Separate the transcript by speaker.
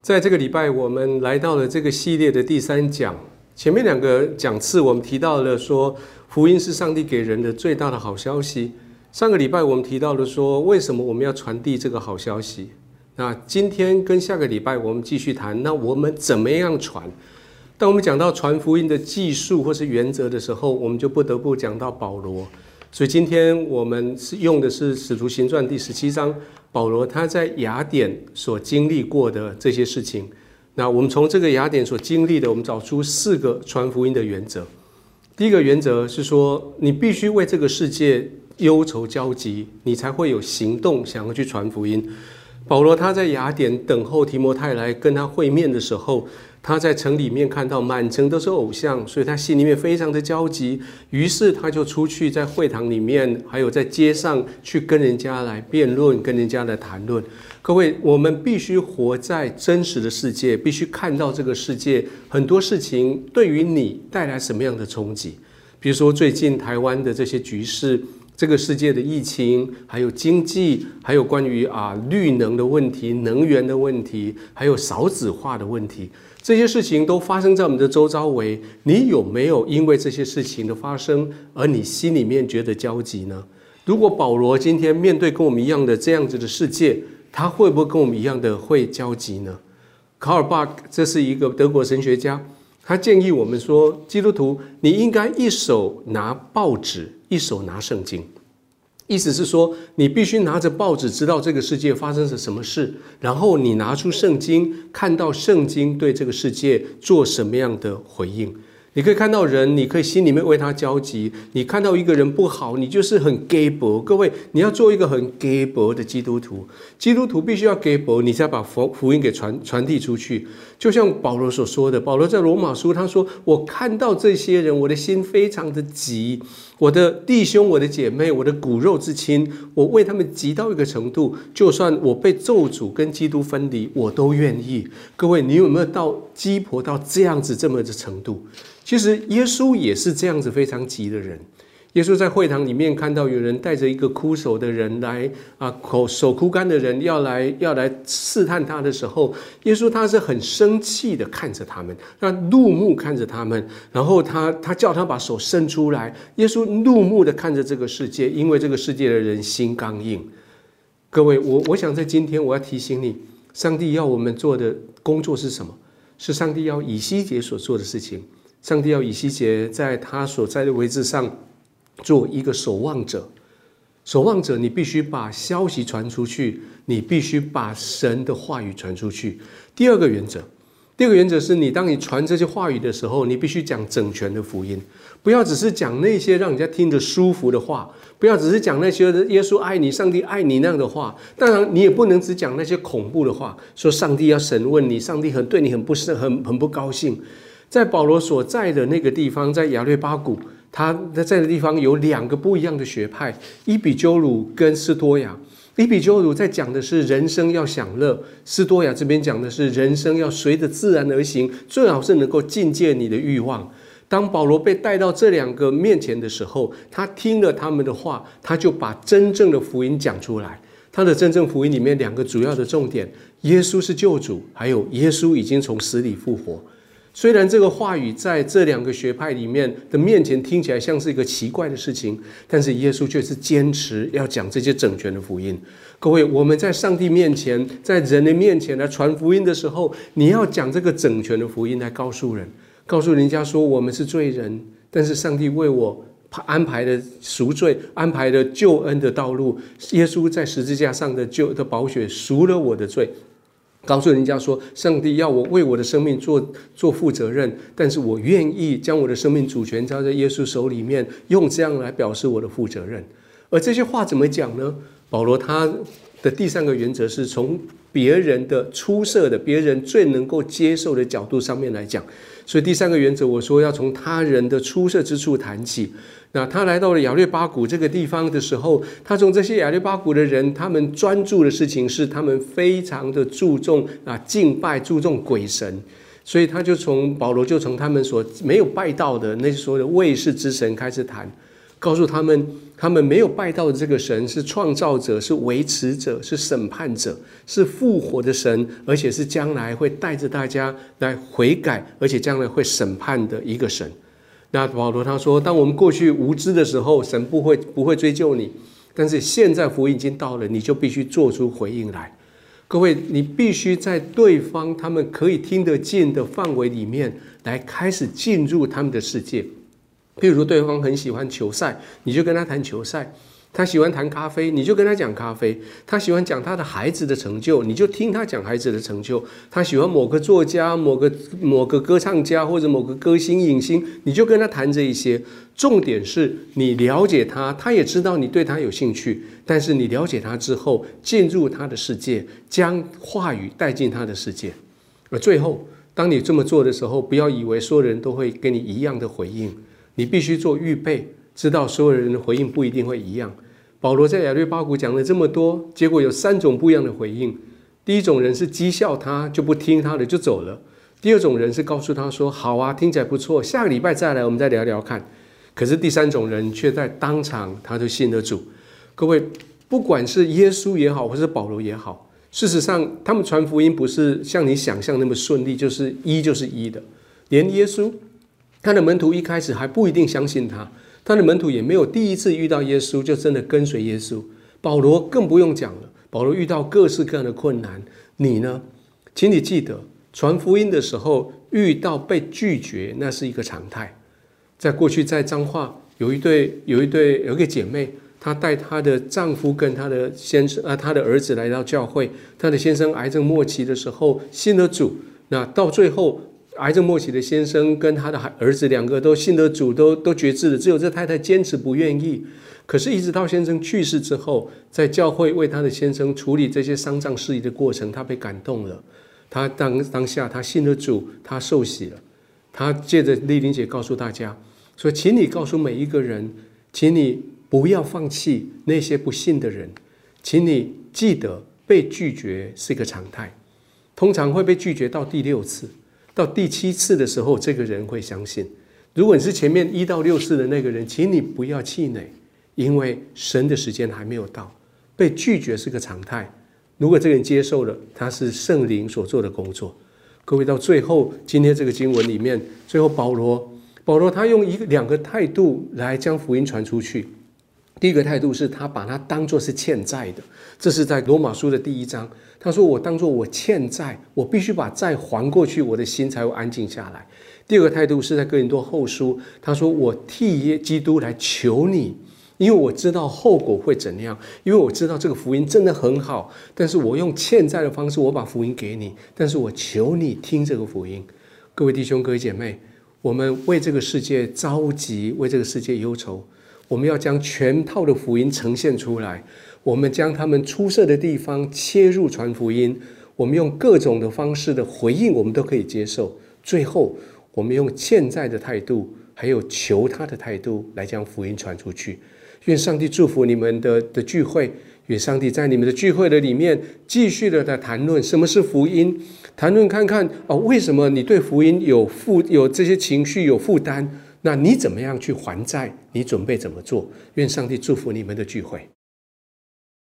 Speaker 1: 在这个礼拜，我们来到了这个系列的第三讲。前面两个讲次，我们提到了说，福音是上帝给人的最大的好消息。上个礼拜我们提到了说，为什么我们要传递这个好消息？那今天跟下个礼拜，我们继续谈，那我们怎么样传？当我们讲到传福音的技术或是原则的时候，我们就不得不讲到保罗。所以今天我们是用的是《使徒行传》第十七章。保罗他在雅典所经历过的这些事情，那我们从这个雅典所经历的，我们找出四个传福音的原则。第一个原则是说，你必须为这个世界忧愁焦急，你才会有行动想要去传福音。保罗他在雅典等候提摩太来跟他会面的时候。他在城里面看到满城都是偶像，所以他心里面非常的焦急。于是他就出去在会堂里面，还有在街上去跟人家来辩论，跟人家来谈论。各位，我们必须活在真实的世界，必须看到这个世界很多事情对于你带来什么样的冲击。比如说最近台湾的这些局势，这个世界的疫情，还有经济，还有关于啊绿能的问题、能源的问题，还有少子化的问题。这些事情都发生在我们的周遭，围你有没有因为这些事情的发生而你心里面觉得焦急呢？如果保罗今天面对跟我们一样的这样子的世界，他会不会跟我们一样的会焦急呢？卡尔巴克这是一个德国神学家，他建议我们说，基督徒你应该一手拿报纸，一手拿圣经。意思是说，你必须拿着报纸知道这个世界发生了什么事，然后你拿出圣经，看到圣经对这个世界做什么样的回应。你可以看到人，你可以心里面为他焦急。你看到一个人不好，你就是很 gay 博。各位，你要做一个很 gay 博的基督徒。基督徒必须要 gay 博，你才把福福音给传传递出去。就像保罗所说的，保罗在罗马书他说：“我看到这些人，我的心非常的急。我的弟兄、我的姐妹、我的骨肉之亲，我为他们急到一个程度，就算我被咒诅跟基督分离，我都愿意。”各位，你有没有到鸡婆到这样子这么的程度？其实耶稣也是这样子非常急的人。耶稣在会堂里面看到有人带着一个枯手的人来啊，口手枯干的人要来要来试探他的时候，耶稣他是很生气的看着他们，他怒目看着他们，然后他他叫他把手伸出来。耶稣怒目的看着这个世界，因为这个世界的人心刚硬。各位，我我想在今天我要提醒你，上帝要我们做的工作是什么？是上帝要以西结所做的事情。上帝要以西结在他所在的位置上做一个守望者，守望者，你必须把消息传出去，你必须把神的话语传出去。第二个原则，第二个原则是你当你传这些话语的时候，你必须讲整全的福音，不要只是讲那些让人家听着舒服的话，不要只是讲那些耶稣爱你、上帝爱你那样的话。当然，你也不能只讲那些恐怖的话，说上帝要审问你，上帝很对你很不是很很不高兴。在保罗所在的那个地方，在亚略巴谷，他在的地方有两个不一样的学派：伊比鸠鲁跟斯多亚。伊比鸠鲁在讲的是人生要享乐，斯多亚这边讲的是人生要随着自然而行，最好是能够境界你的欲望。当保罗被带到这两个面前的时候，他听了他们的话，他就把真正的福音讲出来。他的真正福音里面两个主要的重点：耶稣是救主，还有耶稣已经从死里复活。虽然这个话语在这两个学派里面的面前听起来像是一个奇怪的事情，但是耶稣却是坚持要讲这些整全的福音。各位，我们在上帝面前，在人的面前来传福音的时候，你要讲这个整全的福音来告诉人，告诉人家说我们是罪人，但是上帝为我安排的赎罪、安排的救恩的道路，耶稣在十字架上的救的宝血赎了我的罪。告诉人家说，上帝要我为我的生命做做负责任，但是我愿意将我的生命主权交在耶稣手里面，用这样来表示我的负责任。而这些话怎么讲呢？保罗他的第三个原则是从别人的出色的、别人最能够接受的角度上面来讲。所以第三个原则，我说要从他人的出色之处谈起。那他来到了亚略巴谷这个地方的时候，他从这些亚略巴谷的人，他们专注的事情是他们非常的注重啊敬拜，注重鬼神，所以他就从保罗就从他们所没有拜到的那些所谓的卫士之神开始谈。告诉他们，他们没有拜到的这个神是创造者，是维持者，是审判者，是复活的神，而且是将来会带着大家来悔改，而且将来会审判的一个神。那保罗他说，当我们过去无知的时候，神不会不会追究你，但是现在福音已经到了，你就必须做出回应来。各位，你必须在对方他们可以听得见的范围里面，来开始进入他们的世界。譬如对方很喜欢球赛，你就跟他谈球赛；他喜欢谈咖啡，你就跟他讲咖啡；他喜欢讲他的孩子的成就，你就听他讲孩子的成就；他喜欢某个作家、某个某个歌唱家或者某个歌星影星，你就跟他谈这一些。重点是你了解他，他也知道你对他有兴趣。但是你了解他之后，进入他的世界，将话语带进他的世界。而最后，当你这么做的时候，不要以为所有人都会跟你一样的回应。你必须做预备，知道所有人的回应不一定会一样。保罗在亚略巴谷讲了这么多，结果有三种不一样的回应。第一种人是讥笑他，就不听他的就走了；第二种人是告诉他说：“好啊，听起来不错，下个礼拜再来，我们再聊聊看。”可是第三种人却在当场他就信了主。各位，不管是耶稣也好，或是保罗也好，事实上他们传福音不是像你想象那么顺利，就是一就是一的，连耶稣。他的门徒一开始还不一定相信他，他的门徒也没有第一次遇到耶稣就真的跟随耶稣。保罗更不用讲了，保罗遇到各式各样的困难。你呢？请你记得，传福音的时候遇到被拒绝，那是一个常态。在过去，在彰化有一对有一对有一个姐妹，她带她的丈夫跟她的先生啊，她的儿子来到教会。她的先生癌症末期的时候信了主，那到最后。癌症末期的先生跟他的儿子两个都信得主，都都绝志了。只有这太太坚持不愿意。可是，一直到先生去世之后，在教会为他的先生处理这些丧葬事宜的过程，他被感动了。他当当下他信了主，他受洗了。他借着丽玲姐告诉大家说：“请你告诉每一个人，请你不要放弃那些不信的人，请你记得被拒绝是一个常态，通常会被拒绝到第六次。”到第七次的时候，这个人会相信。如果你是前面一到六次的那个人，请你不要气馁，因为神的时间还没有到。被拒绝是个常态。如果这个人接受了，他是圣灵所做的工作。各位，到最后今天这个经文里面，最后保罗，保罗他用一个两个态度来将福音传出去。第一个态度是他把它当做是欠债的，这是在罗马书的第一章。他说：“我当做我欠债，我必须把债还过去，我的心才会安静下来。”第二个态度是在哥林多后书，他说：“我替耶基督来求你，因为我知道后果会怎样，因为我知道这个福音真的很好，但是我用欠债的方式，我把福音给你，但是我求你听这个福音。”各位弟兄、各位姐妹，我们为这个世界着急，为这个世界忧愁，我们要将全套的福音呈现出来。我们将他们出色的地方切入传福音，我们用各种的方式的回应，我们都可以接受。最后，我们用欠债的态度，还有求他的态度来将福音传出去。愿上帝祝福你们的的聚会，愿上帝在你们的聚会的里面继续的在谈论什么是福音，谈论看看哦，为什么你对福音有负有这些情绪有负担？那你怎么样去还债？你准备怎么做？愿上帝祝福你们的聚会。